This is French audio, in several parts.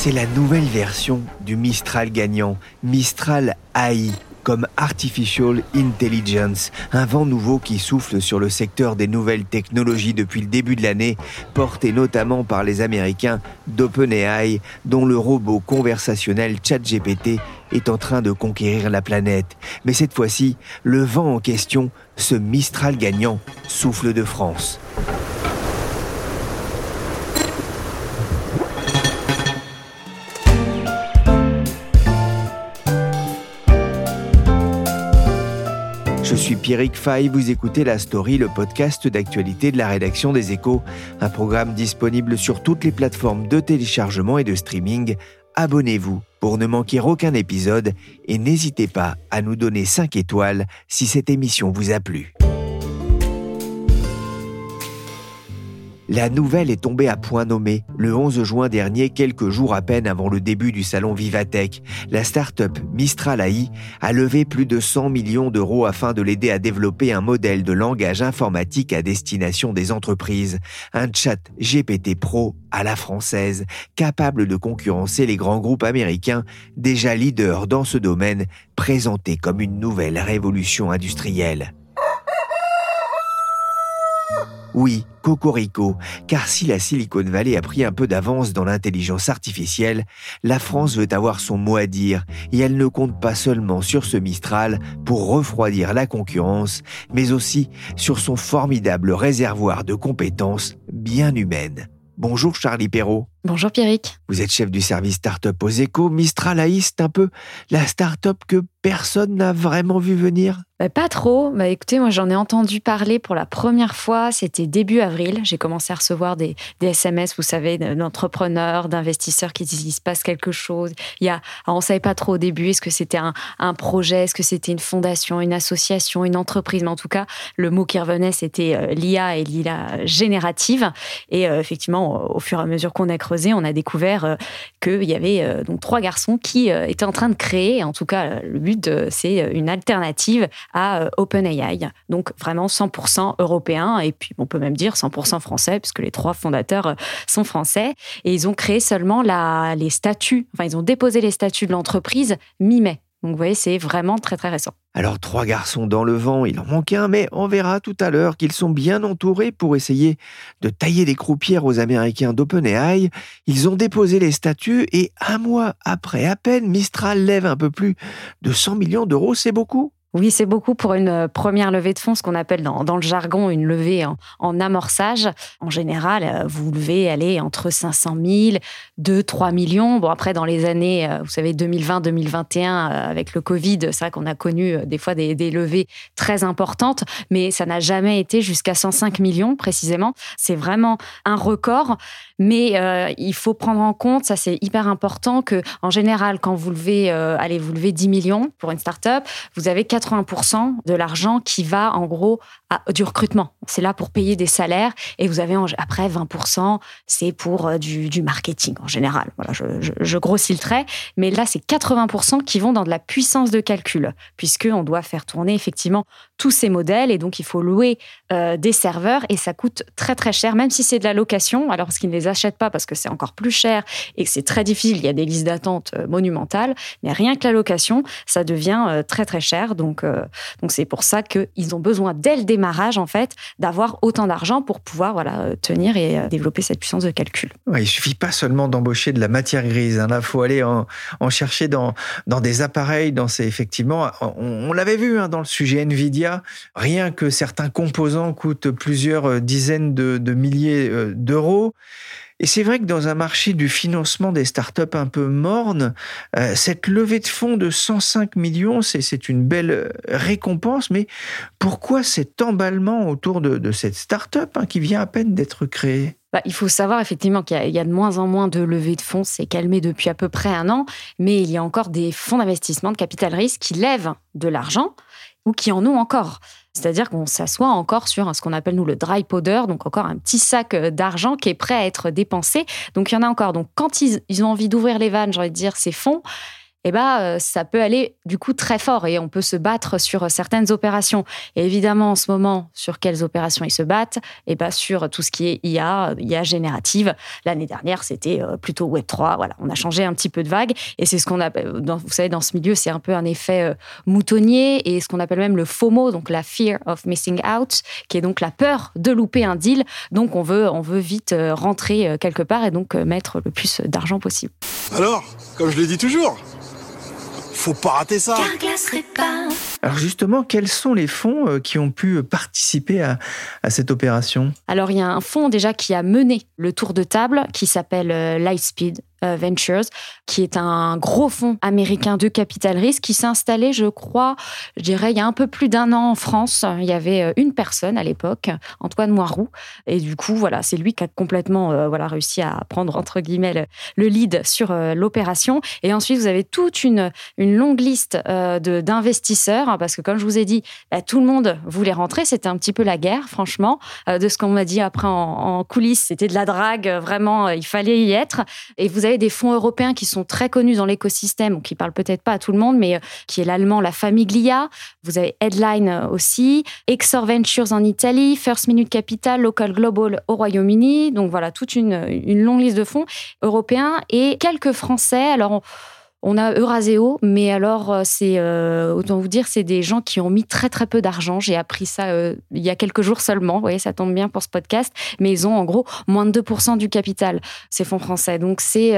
C'est la nouvelle version du Mistral gagnant, Mistral AI, comme Artificial Intelligence, un vent nouveau qui souffle sur le secteur des nouvelles technologies depuis le début de l'année, porté notamment par les Américains d'OpenAI, dont le robot conversationnel ChatGPT est en train de conquérir la planète. Mais cette fois-ci, le vent en question, ce Mistral gagnant, souffle de France. Pierrick Fay, vous écoutez La Story, le podcast d'actualité de la rédaction des Échos, un programme disponible sur toutes les plateformes de téléchargement et de streaming. Abonnez-vous pour ne manquer aucun épisode et n'hésitez pas à nous donner 5 étoiles si cette émission vous a plu. La nouvelle est tombée à point nommé le 11 juin dernier, quelques jours à peine avant le début du salon Vivatech. La start-up Mistral AI a levé plus de 100 millions d'euros afin de l'aider à développer un modèle de langage informatique à destination des entreprises. Un chat GPT Pro à la française, capable de concurrencer les grands groupes américains déjà leaders dans ce domaine, présenté comme une nouvelle révolution industrielle. Oui, Cocorico, car si la Silicon Valley a pris un peu d'avance dans l'intelligence artificielle, la France veut avoir son mot à dire et elle ne compte pas seulement sur ce Mistral pour refroidir la concurrence, mais aussi sur son formidable réservoir de compétences bien humaines. Bonjour Charlie Perrault. Bonjour Pierrick. Vous êtes chef du service start-up aux échos. Mistral un peu la start-up que personne n'a vraiment vu venir bah, Pas trop. Bah, écoutez, moi j'en ai entendu parler pour la première fois. C'était début avril. J'ai commencé à recevoir des, SMS, vous savez, d'entrepreneurs, d'investisseurs qui disent qu'il se passe quelque chose. Il y a, on ne savait pas trop au début, est-ce que c'était un, projet, est-ce que c'était une fondation, une association, une entreprise. Mais en tout cas, le mot qui revenait, c'était euh, l'IA et l'IA générative. Et euh, effectivement, au fur et à mesure qu'on a creusé, on a découvert euh, qu'il y avait donc trois garçons qui étaient en train de créer, en tout cas le but c'est une alternative à OpenAI, donc vraiment 100% européen et puis on peut même dire 100% français puisque les trois fondateurs sont français et ils ont créé seulement la, les statuts, enfin ils ont déposé les statuts de l'entreprise mi-mai. Donc vous voyez, c'est vraiment très très récent. Alors trois garçons dans le vent, il en manque un, mais on verra tout à l'heure qu'ils sont bien entourés pour essayer de tailler les croupières aux Américains d'OpenAI. Ils ont déposé les statuts et un mois après à peine, Mistral lève un peu plus de 100 millions d'euros, c'est beaucoup oui, c'est beaucoup pour une euh, première levée de fonds, ce qu'on appelle dans, le jargon une levée en, amorçage. En général, euh, vous levez aller entre 500 000, 2, 3 millions. Bon, après, dans les années, euh, vous savez, 2020, 2021, avec le Covid, c'est vrai qu'on a connu des fois des, levées très importantes, mais ça n'a jamais été jusqu'à 105 millions précisément. C'est vraiment un record, mais il faut prendre en compte, ça c'est hyper important, que en général, quand vous levez, allez, vous levez 10 millions pour une start-up, vous avez 80% de l'argent qui va en gros du recrutement. C'est là pour payer des salaires et vous avez en, après 20%, c'est pour euh, du, marketing en général. Voilà, je, grossis le trait, mais là c'est 80% qui vont dans de la puissance de calcul, puisque on doit faire tourner effectivement tous ces modèles et donc il faut louer euh, des serveurs et ça coûte très très cher, même si c'est de la location. Alors parce qu'ils ne les achètent pas parce que c'est encore plus cher et que c'est très difficile, il y a des listes d'attente euh, monumentales, mais rien que la location, ça devient très très cher. Donc donc c'est pour ça qu'ils ont besoin dès le démarrage en fait d'avoir autant d'argent pour pouvoir voilà tenir et développer cette puissance de calcul. Ouais, il suffit pas seulement d'embaucher de la matière grise, hein. là faut aller en, chercher dans dans des appareils, dans ces effectivement, on, l'avait vu hein, dans le sujet Nvidia, rien que certains composants coûtent plusieurs dizaines de, de milliers d'euros. Et c'est vrai que dans un marché du financement des startups un peu morne, euh, cette levée de fonds de 105 millions, c'est une belle récompense. Mais pourquoi cet emballement autour de, cette startup hein, qui vient à peine d'être créée? Bah, il faut savoir effectivement qu'il y, a de moins en moins de levées de fonds, c'est calmé depuis à peu près un an, mais il y a encore des fonds d'investissement de capital risque qui lèvent de l'argent ou qui en ont encore. C'est-à-dire qu'on s'assoit encore sur ce qu'on appelle nous le dry powder, donc encore un petit sac euh, d'argent qui est prêt à être dépensé. Donc il y en a encore. Donc quand ils, ont envie d'ouvrir les vannes, j'ai envie de dire, ces fonds, eh ben, euh, ça peut aller du coup très fort et on peut se battre sur certaines opérations. Et évidemment, en ce moment, sur quelles opérations ils se battent? Eh ben, sur tout ce qui est IA, IA générative. L'année dernière, c'était euh, plutôt Web3. Voilà, on a changé un petit peu de vague et c'est ce qu'on appelle, vous savez, dans ce milieu, c'est un peu un effet euh, moutonnier et ce qu'on appelle même le FOMO, donc la fear of missing out, qui est donc la peur de louper un deal. Donc, on veut, on veut vite rentrer quelque part et donc mettre le plus d'argent possible. Alors, comme je l'ai dit toujours, faut pas rater ça. Alors justement, quels sont les fonds euh, qui ont pu participer à, à cette opération? Alors il y a un fonds déjà qui a mené le tour de table qui s'appelle euh, Lightspeed euh, Ventures, qui est un gros fonds américain de capital risque qui s'est installé, je crois, je dirais, il y a un peu plus d'un an en France. Il y avait euh, une personne à l'époque, Antoine Moiroux. Et du coup, voilà, c'est lui qui a complètement euh, voilà, réussi à prendre, entre guillemets, le, lead sur l'opération. Et ensuite, vous avez toute une, longue liste d'investisseurs, hein, parce que comme je vous ai dit, bah, tout le monde voulait rentrer. C'était un petit peu la guerre, franchement. de ce qu'on m'a dit après en, en coulisses, c'était de la drague, vraiment, il fallait y être. Et vous des fonds européens qui sont très connus dans l'écosystème, qui parlent peut-être pas à tout le monde, mais euh, qui est l'allemand La Famiglia. Vous avez Headline euh, aussi, Exor Ventures en Italie, First Minute Capital, Local Global au Royaume-Uni. Donc voilà, toute une, une longue liste de fonds européens et quelques Français. Alors, on a Euraseo, mais alors euh, c'est euh, autant vous dire, c'est des gens qui ont mis très très peu d'argent. J'ai appris ça euh, il y a quelques jours seulement. Vous voyez, ça tombe bien pour ce podcast, mais ils ont en gros moins de 2% du capital ces fonds français. Donc c'est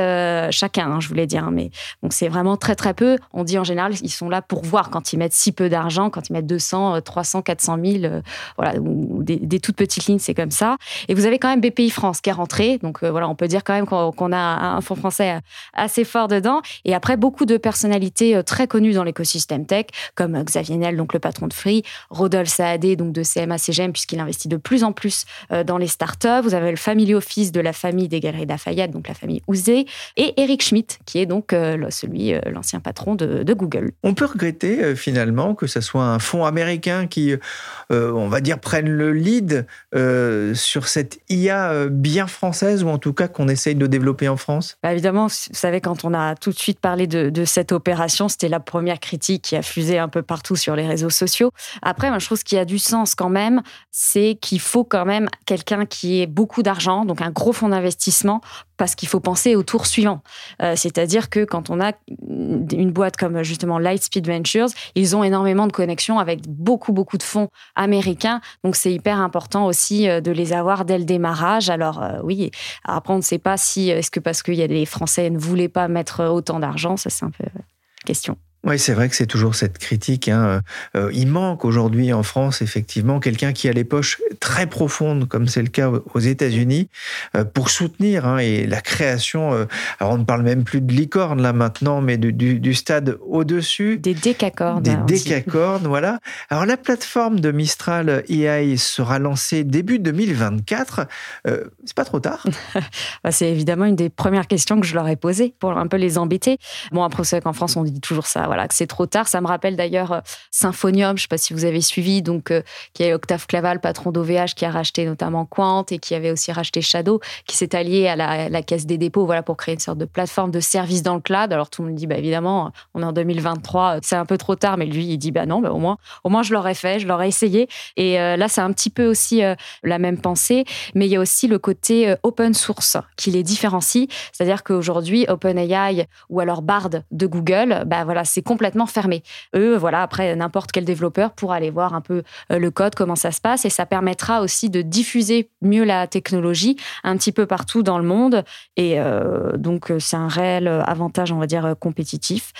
chacun, hein, je voulais dire, hein, mais donc c'est vraiment très très peu. On dit en général, ils sont là pour voir quand ils mettent si peu d'argent, quand ils mettent 200, 300, 400 000, voilà, ou des, toutes petites lignes, c'est comme ça. Et vous avez quand même BPI France qui est rentré, donc voilà, on peut dire quand même qu'on a un fonds français assez fort dedans. Et après beaucoup de personnalités euh, très connues dans l'écosystème tech, comme euh, Xavier Nel, donc le patron de Free, Rodolphe Saadé, donc de CMA CGM, puisqu'il investit de plus en plus euh, dans les startups. Vous avez le family office de la famille des Galeries Lafayette, donc la famille Ouzé, et Eric Schmidt, qui est donc celui, l'ancien patron de, Google. On peut regretter finalement que ce soit un fonds américain qui, on va dire, prenne le lead sur cette IA bien française, ou en tout cas qu'on essaye de développer en France? Bah, Évidemment, vous savez, quand on a tout de suite parlé de, cette opération. C'était la première critique qui a fusé un peu partout sur les réseaux sociaux. Après, moi, je trouve ce qui a du sens quand même, c'est qu'il faut quand même quelqu'un qui ait beaucoup d'argent, donc un gros fonds d'investissement, parce qu'il faut penser au tour suivant. Euh, c'est-à-dire que quand on a une boîte comme justement Lightspeed Ventures, ils ont énormément de connexions avec beaucoup, beaucoup de fonds américains. Donc, c'est hyper important aussi euh, de les avoir dès le démarrage. Alors, euh, oui, après, on ne sait pas si, est-ce que parce a des Français ne voulaient pas mettre autant d'argent, ça c'est un peu question. Oui, c'est vrai que c'est toujours cette critique. Hein. Euh, il manque aujourd'hui en France, effectivement, quelqu'un qui a les poches très profondes, comme c'est le cas aux États-Unis, euh, pour soutenir hein, et la création. Euh, alors, on ne parle même plus de licorne là maintenant, mais du, stade au-dessus. Des décacornes. Des décacornes, voilà. Alors, la plateforme de Mistral AI sera lancée début 2024. c'est pas trop tard bah, C'est évidemment une des premières questions que je leur ai posées pour un peu les embêter. Bon, après, c'est qu'en France, on dit toujours ça voilà, que c'est trop tard. Ça me rappelle d'ailleurs euh, Symphonium, je ne sais pas si vous avez suivi, donc euh, qui est Octave Claval, patron d'OVH, qui a racheté notamment Quant et qui avait aussi racheté Shadow, qui s'est allié à la, Caisse des dépôts, voilà, pour créer une sorte de plateforme de service dans le cloud. Alors tout le monde dit, bah évidemment, on est en 2023, c'est un peu trop tard, mais lui, il dit, bah non, bah, au moins, au moins je l'aurais fait, je l'aurais essayé. Et euh, là, c'est un petit peu aussi la même pensée, mais il y a aussi le côté open source qui les différencie. C'est-à-dire qu'aujourd'hui, OpenAI ou alors Bard de Google, bah voilà, c'est complètement fermé. Eux, voilà, après, n'importe quel développeur pourra aller voir un peu le code, comment ça se passe, et ça permettra aussi de diffuser mieux la technologie un petit peu partout dans le monde. Et donc, c'est un réel avantage, on va dire, compétitif.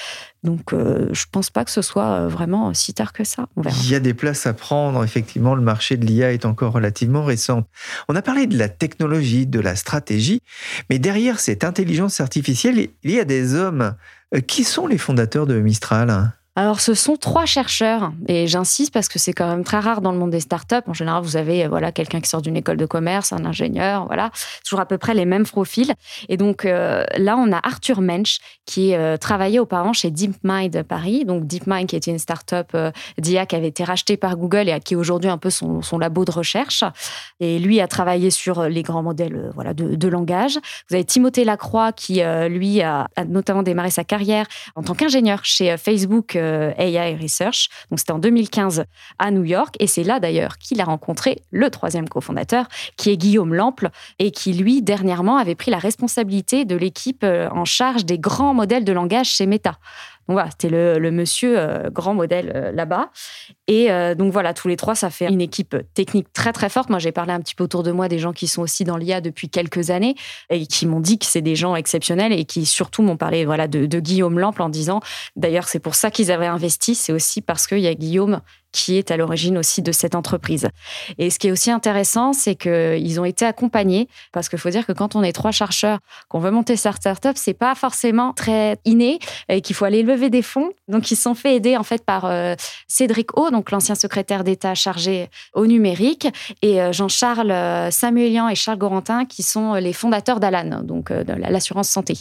Donc, euh, je ne pense pas que ce soit euh, vraiment si tard que ça. Il y a des places à prendre. Effectivement, le marché de l'IA est encore relativement récent. On a parlé de la technologie, de la stratégie, mais derrière cette intelligence artificielle, il y a des hommes. Euh, qui sont les fondateurs de Mistral? Alors, ce sont trois chercheurs, et j'insiste parce que c'est quand même très rare dans le monde des startups. En général, vous avez voilà quelqu'un qui sort d'une école de commerce, un ingénieur, voilà, toujours à peu près les mêmes profils. Et donc euh, là, on a Arthur Mensch qui euh, travaillait auparavant chez DeepMind Paris. Donc DeepMind, qui était une startup euh, d'IA qui avait été rachetée par Google et qui aujourd'hui un peu son, son, labo de recherche. Et lui a travaillé sur les grands modèles voilà de, langage. Vous avez Timothée Lacroix qui lui a, notamment démarré sa carrière en tant qu'ingénieur chez Facebook euh, AI Research. Donc c'était en 2015 à New York et c'est là d'ailleurs qu'il a rencontré le troisième cofondateur qui est Guillaume Lample et qui lui dernièrement avait pris la responsabilité de l'équipe euh, en charge des grands modèles de langage chez Meta. Donc voilà, c'était le, monsieur euh, grand modèle euh, là-bas. Et euh, donc voilà, tous les trois, ça fait une équipe technique très très forte. Moi, j'ai parlé un petit peu autour de moi des gens qui sont aussi dans l'IA depuis quelques années et qui m'ont dit que c'est des gens exceptionnels et qui surtout m'ont parlé voilà de, de Guillaume Lample en disant, d'ailleurs, c'est pour ça qu'ils avaient investi. C'est aussi parce qu'il y a Guillaume qui est à l'origine aussi de cette entreprise. Et ce qui est aussi intéressant, c'est qu'ils ont été accompagnés, parce qu'il faut dire que quand on est trois chercheurs, qu'on veut monter sa startup, c'est pas forcément très inné et qu'il faut aller lever des fonds. Donc, ils se sont fait aider en fait par euh, Cédric O, donc l'ancien secrétaire d'État chargé au numérique, et euh, Jean-Charles euh, Samuelian et Charles Gorantin, qui sont les fondateurs d'Alan, donc de l'assurance santé,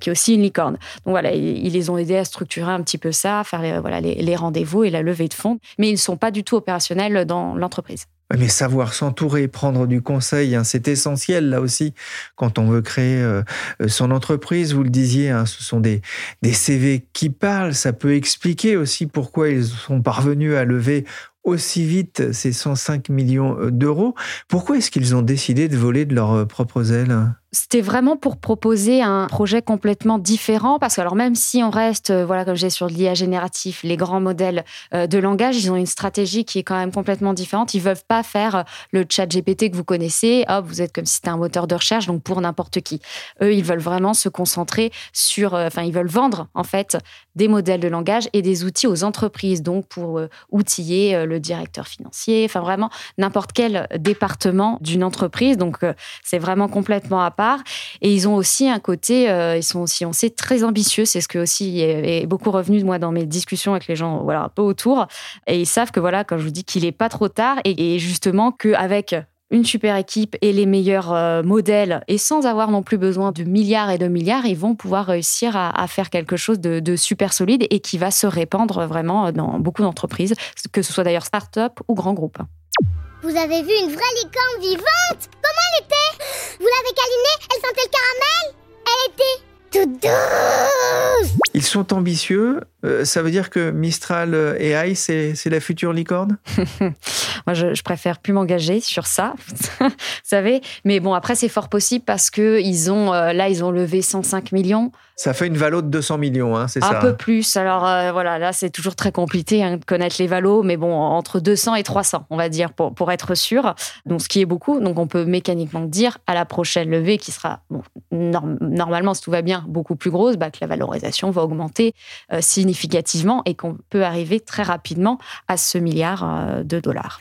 qui est aussi une licorne. Donc voilà, ils, les ont aidés à structurer un petit peu ça, faire les, voilà, les, les rendez-vous et la levée de fonds. Mais ils ne sont pas du tout opérationnels dans l'entreprise. Mais savoir s'entourer, prendre du conseil, hein, c'est essentiel là aussi quand on veut créer euh, euh, son entreprise. Vous le disiez, hein, ce sont des, des CV qui parlent. Ça peut expliquer aussi pourquoi ils sont parvenus à lever aussi vite ces 105 millions euh, d'euros. Pourquoi est-ce qu'ils ont décidé de voler de leurs propres ailes? C'était vraiment pour proposer un projet complètement différent parce que alors même si on reste euh, voilà comme j'ai sur l'IA génératif les grands modèles euh, de langage ils ont une stratégie qui est quand même complètement différente. Ils veulent pas faire euh, le chat GPT que vous connaissez. Hop vous êtes comme si c'était un moteur de recherche donc pour n'importe qui. Eux ils veulent vraiment se concentrer sur enfin ils veulent vendre en fait des modèles de langage et des outils aux entreprises donc pour outiller le directeur financier. Enfin vraiment n'importe quel département d'une entreprise. Donc c'est vraiment complètement à Et ils ont aussi un côté, euh, ils sont aussi, on sait, très ambitieux. C'est ce que aussi est, beaucoup revenu de moi dans mes discussions avec les gens, voilà, un peu autour. Et ils savent que voilà, quand je vous dis qu'il est pas trop tard et, et justement qu'avec une super équipe et les meilleurs euh, modèles, et sans avoir non plus besoin de milliards et de milliards, ils vont pouvoir réussir à, faire quelque chose de, de, super solide et qui va se répandre vraiment dans beaucoup d'entreprises, que ce soit d'ailleurs start-up ou grands groupes. Vous avez vu une vraie licorne vivante? Comment elle était? Vous l'avez câlinée? Elle sentait le caramel? Elle était toute douce! Ils sont ambitieux. Euh, ça veut dire que Mistral AI, c'est la future licorne? Moi, je, je, préfère plus m'engager sur ça, vous savez. Mais bon, après, c'est fort possible parce que ils ont, euh, là, ils ont levé 105 millions. Ça fait une valo de 200 millions, hein, c'est ça Un peu plus. Alors euh, voilà, là, c'est toujours très compliqué hein, de connaître les valos, mais bon, entre 200 et 300, on va dire, pour, pour être sûr. Donc, ce qui est beaucoup. Donc, on peut mécaniquement dire à la prochaine levée, qui sera, bon, normalement, si tout va bien, beaucoup plus grosse, bah, que la valorisation va augmenter euh, significativement et qu'on peut arriver très rapidement à ce milliard de dollars.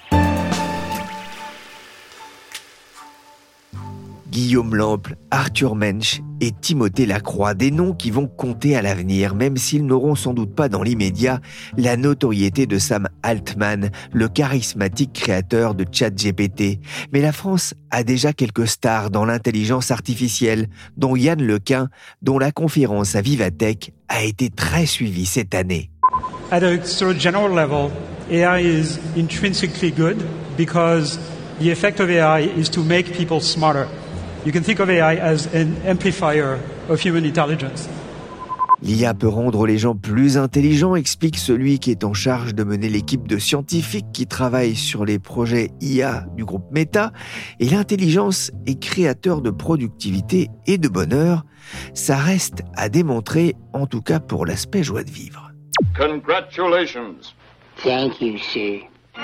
Guillaume Lample, Arthur Mensch et Timothée Lacroix, des noms qui vont compter à l'avenir, même s'ils n'auront sans doute pas dans l'immédiat la notoriété de Sam Altman, le charismatique créateur de ChatGPT. Mais la France a déjà quelques stars dans l'intelligence artificielle, dont Yann Lequin, dont la conférence à Vivatech a été très suivie cette année. AI is intrinsically good because the effect of AI is to make people smarter. You can think of AI as an amplifier of human intelligence. L'IA peut rendre les gens plus intelligents, explique celui qui est en charge de mener l'équipe de scientifiques qui travaillent sur les projets IA du groupe Meta. Et l'intelligence est créateur de productivité et de bonheur. Ça reste à démontrer, en tout cas pour l'aspect joie de vivre. Congratulations. Thank you, sir.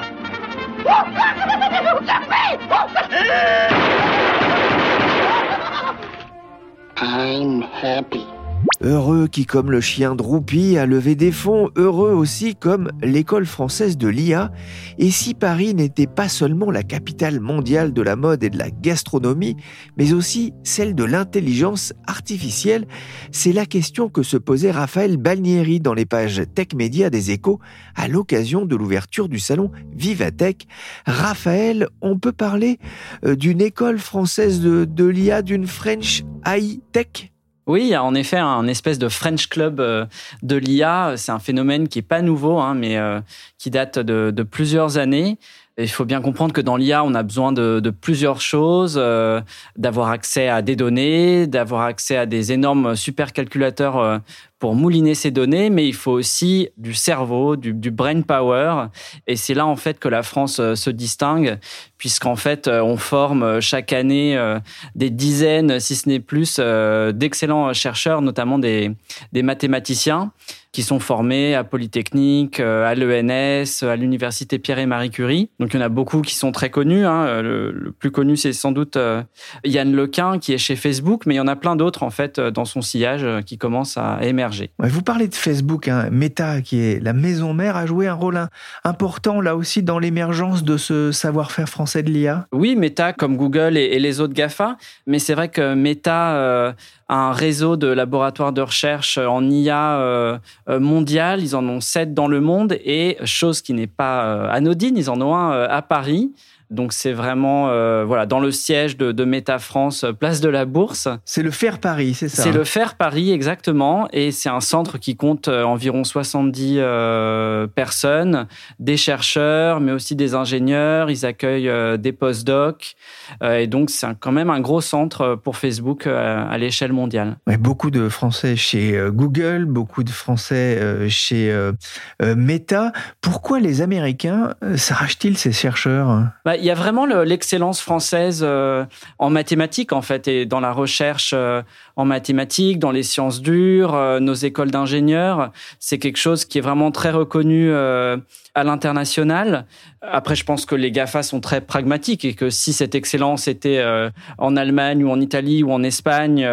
I'm happy. Heureux qui, comme le chien Droupi, a levé des fonds, heureux aussi comme l'école française de l'IA. Et si Paris n'était pas seulement la capitale mondiale de la mode et de la gastronomie, mais aussi celle de l'intelligence artificielle, c'est la question que se posait Raphaël Balnieri dans les pages Tech Média des Échos à l'occasion de l'ouverture du salon Vivatech. Raphaël, on peut parler euh, d'une école française de, l'IA, d'une French AI Tech? Oui, il y a en effet un espèce de French Club euh, de l'IA. C'est un phénomène qui est pas nouveau, hein, mais euh, qui date de, plusieurs années il faut bien comprendre que dans l'IA, on a besoin de, plusieurs choses, euh, d'avoir accès à des données, d'avoir accès à des énormes supercalculateurs pour mouliner ces données, mais il faut aussi du cerveau, du, brain power. Et c'est là en fait que la France euh, se distingue, puisqu'en fait on forme chaque année des dizaines, si ce n'est plus, d'excellents chercheurs, notamment des mathématiciens qui sont formés à Polytechnique, euh, à l'ENS, à l'Université Pierre et Marie Curie. Donc il y en a beaucoup qui sont très connus. Hein. Euh, le, plus connu, c'est sans doute euh, Yann Lequin, qui est chez Facebook, mais il y en a plein d'autres en fait dans son sillage qui commencent à émerger. vous parlez de Facebook, hein. Meta, qui est la maison mère, a joué un rôle important là aussi dans l'émergence de ce savoir-faire français de l'IA. Oui, Meta comme Google et, les autres Gafa, mais c'est vrai que Meta un réseau de laboratoires de recherche en IA euh, euh, mondial. Ils en ont sept dans le monde et, chose qui n'est pas euh, anodine, ils en ont un à Paris. Donc c'est vraiment voilà dans le siège de, de Meta France, place de la Bourse. C'est le Faire Paris, c'est ça C'est le Faire Paris exactement, et c'est un centre qui compte environ 70 personnes, des chercheurs, mais aussi des ingénieurs. Ils accueillent des postdocs, et donc c'est quand même un gros centre pour Facebook à l'échelle mondiale. beaucoup de Français chez Google, beaucoup de Français chez Meta. Pourquoi les Américains s'arrachent-ils ces chercheurs? Bah, y a vraiment l'excellence française euh, en mathématiques, en fait, et dans la recherche euh, en mathématiques, dans les sciences dures, euh, nos écoles d'ingénieurs. C'est quelque chose qui est vraiment très reconnu à l'international. Après, je pense que les GAFA sont très pragmatiques et que si cette excellence était en Allemagne ou en Italie ou en Espagne,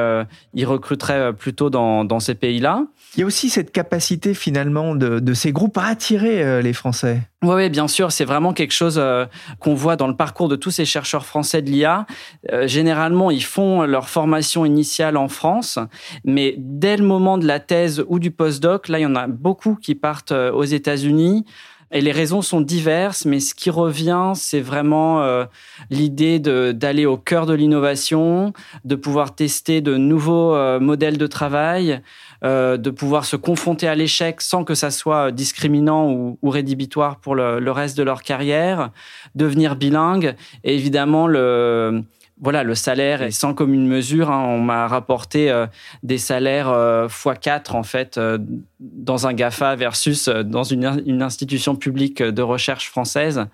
ils recruteraient plutôt dans, dans ces pays-là. Il y a aussi cette capacité finalement de, de ces groupes à attirer euh, les Français. Oui, ouais, bien sûr, c'est vraiment quelque chose euh, qu'on voit dans le parcours de tous ces chercheurs français de l'IA. Euh, généralement, ils font leur formation initiale en France, mais dès le moment de la thèse ou du postdoc, là, il y en a beaucoup qui partent aux États-Unis. Et les raisons sont diverses, mais ce qui revient, c'est vraiment euh, l'idée d'aller au cœur de l'innovation, de pouvoir tester de nouveaux euh, modèles de travail, euh, de pouvoir se confronter à l'échec sans que ça soit discriminant ou, rédhibitoire pour le, reste de leur carrière, devenir bilingue, et évidemment le voilà, le salaire est sans commune mesure. Hein. On m'a rapporté euh, des salaires euh, x4 en fait euh, dans un GAFA versus dans une, une, institution publique de recherche française.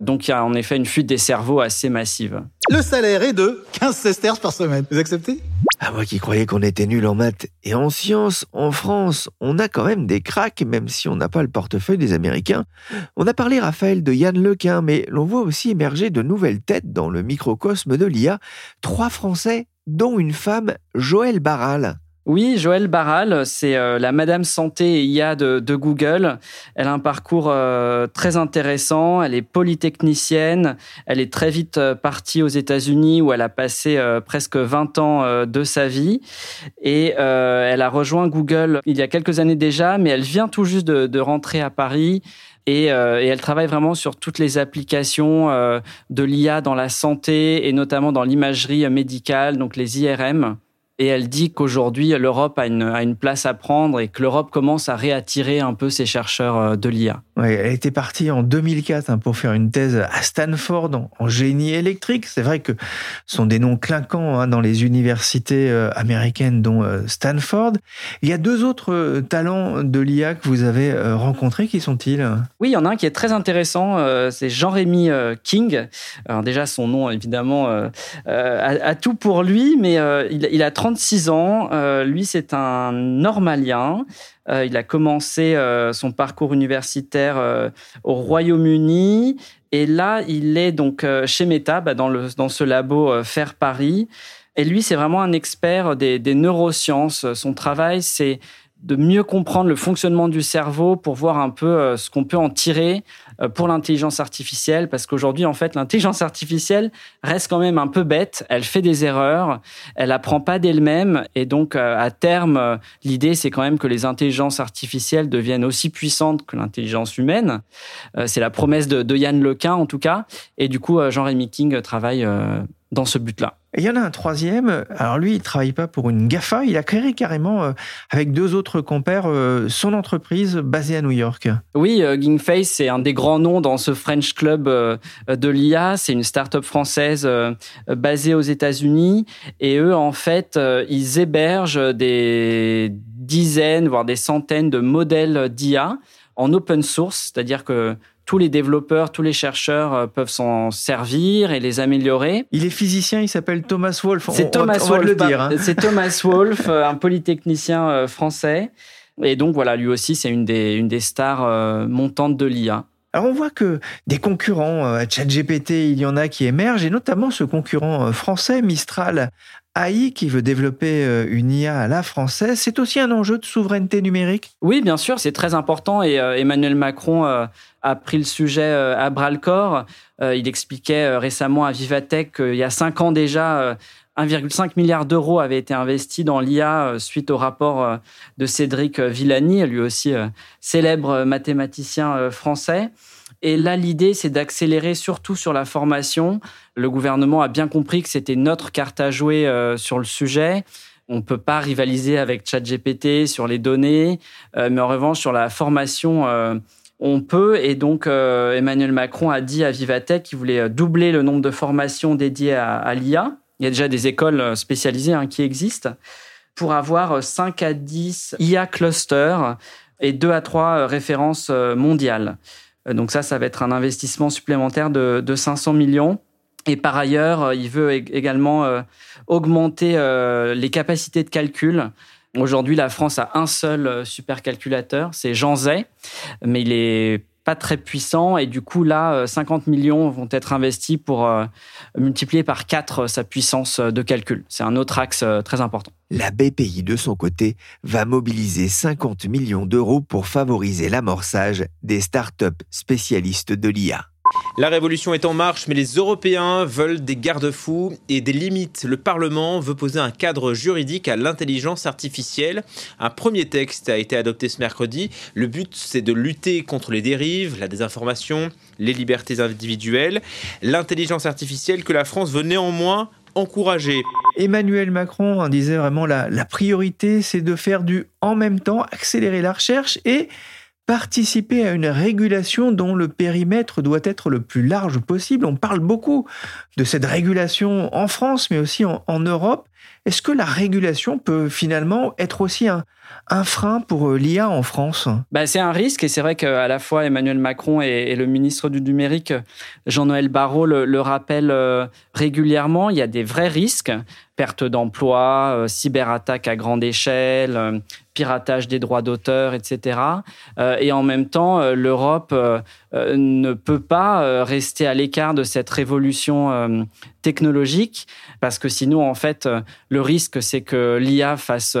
Donc il y a en effet une fuite des cerveaux assez massive. Le salaire est de 15 sesterces par semaine. Vous acceptez? Ah, moi qui croyais qu'on était nul en maths et en sciences, en France, on a quand même des cracks, même si on n'a pas le portefeuille des Américains. On a parlé, Raphaël, de Yann Lequin, mais l'on voit aussi émerger de nouvelles têtes dans le microcosme de l'IA. Trois Français, dont une femme, Joël Barral. Oui, Joëlle Barral, c'est euh, la Madame Santé et IA de, Google. Elle a un parcours euh, très intéressant. Elle est polytechnicienne. Elle est très vite euh, partie aux États-Unis où elle a passé presque 20 ans de sa vie. Et elle a rejoint Google il y a quelques années déjà, mais elle vient tout juste de, rentrer à Paris. Et, et, elle travaille vraiment sur toutes les applications de l'IA dans la santé et notamment dans l'imagerie médicale, donc les IRM et elle dit qu'aujourd'hui l'Europe a une, a une place à prendre et que l'Europe commence à réattirer un peu ses chercheurs euh, de l'IA. Oui, elle était partie en 2004 hein, pour faire une thèse à Stanford en, génie électrique. C'est vrai que ce sont des noms clinquants hein, dans les universités euh, américaines, dont euh, Stanford. Il y a deux autres talents de l'IA que vous avez rencontrés. Qui sont-ils? Oui, il y en a un qui est très intéressant. c'est Jean-Rémy King. Alors déjà, son nom, évidemment, a, a, tout pour lui, mais il, il a 36 ans. lui, c'est un normalien. il a commencé son parcours universitaire au Royaume-Uni. Et là, il est donc chez Meta, bah, dans, le, dans ce labo Faire Paris. Et lui, c'est vraiment un expert des neurosciences. Son travail, c'est de mieux comprendre le fonctionnement du cerveau pour voir un peu euh, ce qu'on peut en tirer euh, pour l'intelligence artificielle, parce qu'aujourd'hui, en fait, l'intelligence artificielle reste quand même un peu bête, elle fait des erreurs, elle apprend pas d'elle-même, et donc euh, à terme, l'idée, c'est quand même que les intelligences artificielles deviennent aussi puissantes que l'intelligence humaine. C'est la promesse de, Yann Lequin, en tout cas, et du coup, Jean-Rémy King travaille dans ce but-là. Et il y en a un troisième. Alors lui, il travaille pas pour une GAFA. Il a créé carrément, euh, avec deux autres compères, euh, son entreprise basée à New York. Oui, euh, Gingface, c'est un des grands noms dans ce French Club de l'IA. C'est une start-up française basée aux États-Unis. Et eux, en fait, ils hébergent des dizaines, voire des centaines de modèles d'IA en open source, c'est-à-dire que tous les développeurs, tous les chercheurs euh, peuvent s'en servir et les améliorer. Il est physicien, il s'appelle Thomas Wolf. C'est Thomas Wolf. le dire. Hein. C'est Thomas Wolf, euh, un polytechnicien euh, français. Et donc voilà, lui aussi, c'est une des, une des stars montantes de l'IA. Alors on voit que des concurrents à ChatGPT, il y en a qui émergent, et notamment ce concurrent français, Mistral AI, qui veut développer une IA à la française. C'est aussi un enjeu de souveraineté numérique? Oui, bien sûr, c'est très important. Et Emmanuel Macron a pris le sujet euh, à bras le corps. Euh, il expliquait euh, récemment à Vivatech qu'il y a cinq ans déjà, 1,5 milliard d'euros avaient été investis dans l'IA suite au rapport de Cédric Villani, lui aussi célèbre mathématicien français. Et là, l'idée, c'est d'accélérer surtout sur la formation. Le gouvernement a bien compris que c'était notre carte à jouer sur le sujet. On ne peut pas rivaliser avec ChatGPT sur les données, mais en revanche, sur la formation, on peut. Et donc, euh, Emmanuel Macron a dit à Vivatech qu'il voulait euh, doubler le nombre de formations dédiées à, l'IA. Il y a déjà des écoles euh, spécialisées hein, qui existent pour avoir 5 à 10 IA clusters et 2 à 3 références mondiales. Donc ça, ça va être un investissement supplémentaire de, de 500 millions. Et par ailleurs, il veut également augmenter les capacités de calcul Aujourd'hui, la France a un seul euh, supercalculateur, c'est Jean Zay, mais il est pas très puissant et du coup là 50 euh, millions vont être investis pour euh, multiplier par 4 sa puissance de calcul. C'est un autre axe très important. La BPI de son côté va mobiliser 50 millions d'euros pour favoriser l'amorçage des startups spécialistes de l'IA. La révolution est en marche, mais les Européens veulent des garde-fous et des limites. Le Parlement veut poser un cadre juridique à l'intelligence artificielle. Un premier texte a été adopté ce mercredi. Le but, c'est de lutter contre les dérives, la désinformation, les libertés individuelles. L'intelligence artificielle que la France veut néanmoins encourager. Emmanuel Macron disait vraiment la, la priorité, c'est de faire du en même temps, accélérer la recherche et participer à une régulation dont le périmètre doit être le plus large possible. On parle beaucoup de cette régulation en France, mais aussi en, Europe. Est-ce que la régulation peut finalement être aussi un, frein pour euh, l'IA en France? Bah, C'est un risque et c'est vrai qu'à la fois Emmanuel Macron et, le ministre du numérique, Jean-Noël Barrot, le, le rappellent euh, régulièrement. Il y a des vrais risques perte d'emploi, euh, cyberattaque à grande échelle, piratage des droits d'auteur, etc. Et en même temps, l'Europe ne peut pas rester à l'écart de cette révolution technologique, parce que sinon, en fait, le risque, c'est que l'IA fasse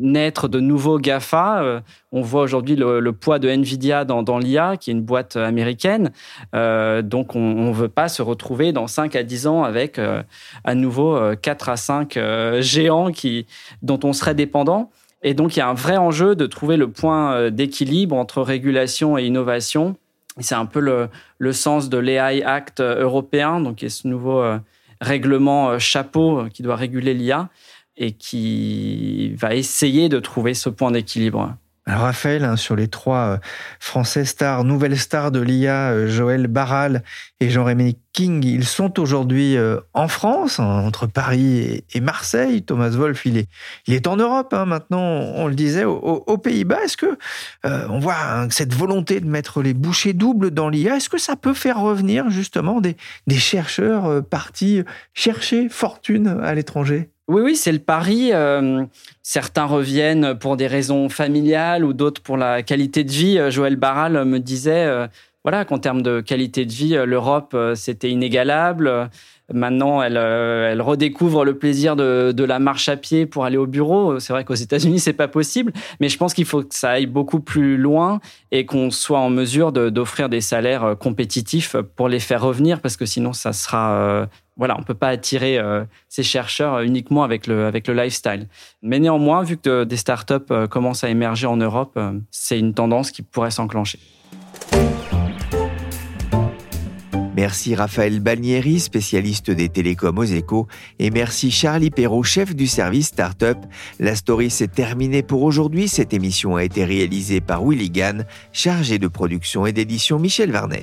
naître de nouveaux GAFA. On voit aujourd'hui le, poids de Nvidia dans, l'IA, qui est une boîte américaine. donc, on ne veut pas se retrouver dans 5 à 10 ans avec à nouveau nouveau 4 euh, à 5 euh, géants qui, dont on serait dépendant. Et donc, il y a un vrai enjeu de trouver le point euh, d'équilibre entre régulation et innovation. C'est un peu le, le sens de l'AI Act européen, donc qui est ce nouveau règlement chapeau qui doit réguler l'IA et qui va essayer de trouver ce point d'équilibre. Alors Raphaël, hein, sur les trois euh, Français stars, nouvelles stars de l'IA, euh, Joël Barral et Jean-Rémy King, ils sont aujourd'hui euh, en France, hein, entre Paris et Marseille. Thomas Wolf, il est, il est en Europe hein, maintenant, on le disait, aux, Pays-Bas. Est-ce que on voit cette volonté de mettre les bouchées doubles dans l'IA Est-ce que ça peut faire revenir justement des, des chercheurs partis chercher fortune à l'étranger? Oui, oui, c'est le pari. Euh, certains reviennent pour des raisons familiales ou d'autres pour la qualité de vie. Euh, Joël Barral me disait, euh, voilà, qu'en termes de qualité de vie, l'Europe, c'était inégalable. Maintenant, elle, redécouvre le plaisir de, de, la marche à pied pour aller au bureau. C'est vrai qu'aux États-Unis, c'est pas possible, mais je pense qu'il faut que ça aille beaucoup plus loin et qu'on soit en mesure d'offrir des salaires compétitifs pour les faire revenir, parce que sinon, ça sera voilà, on peut pas attirer euh, ces chercheurs uniquement avec le, avec le lifestyle. Mais néanmoins, vu que des startups euh, commencent à émerger en Europe, euh, c'est une tendance qui pourrait s'enclencher. Merci Raphaël Balnieri, spécialiste des télécoms aux échos, et merci Charlie Perrault, chef du service Startup. La story s'est terminée pour aujourd'hui. Cette émission a été réalisée par Willy Gann, chargé de production et d'édition Michel Varnet.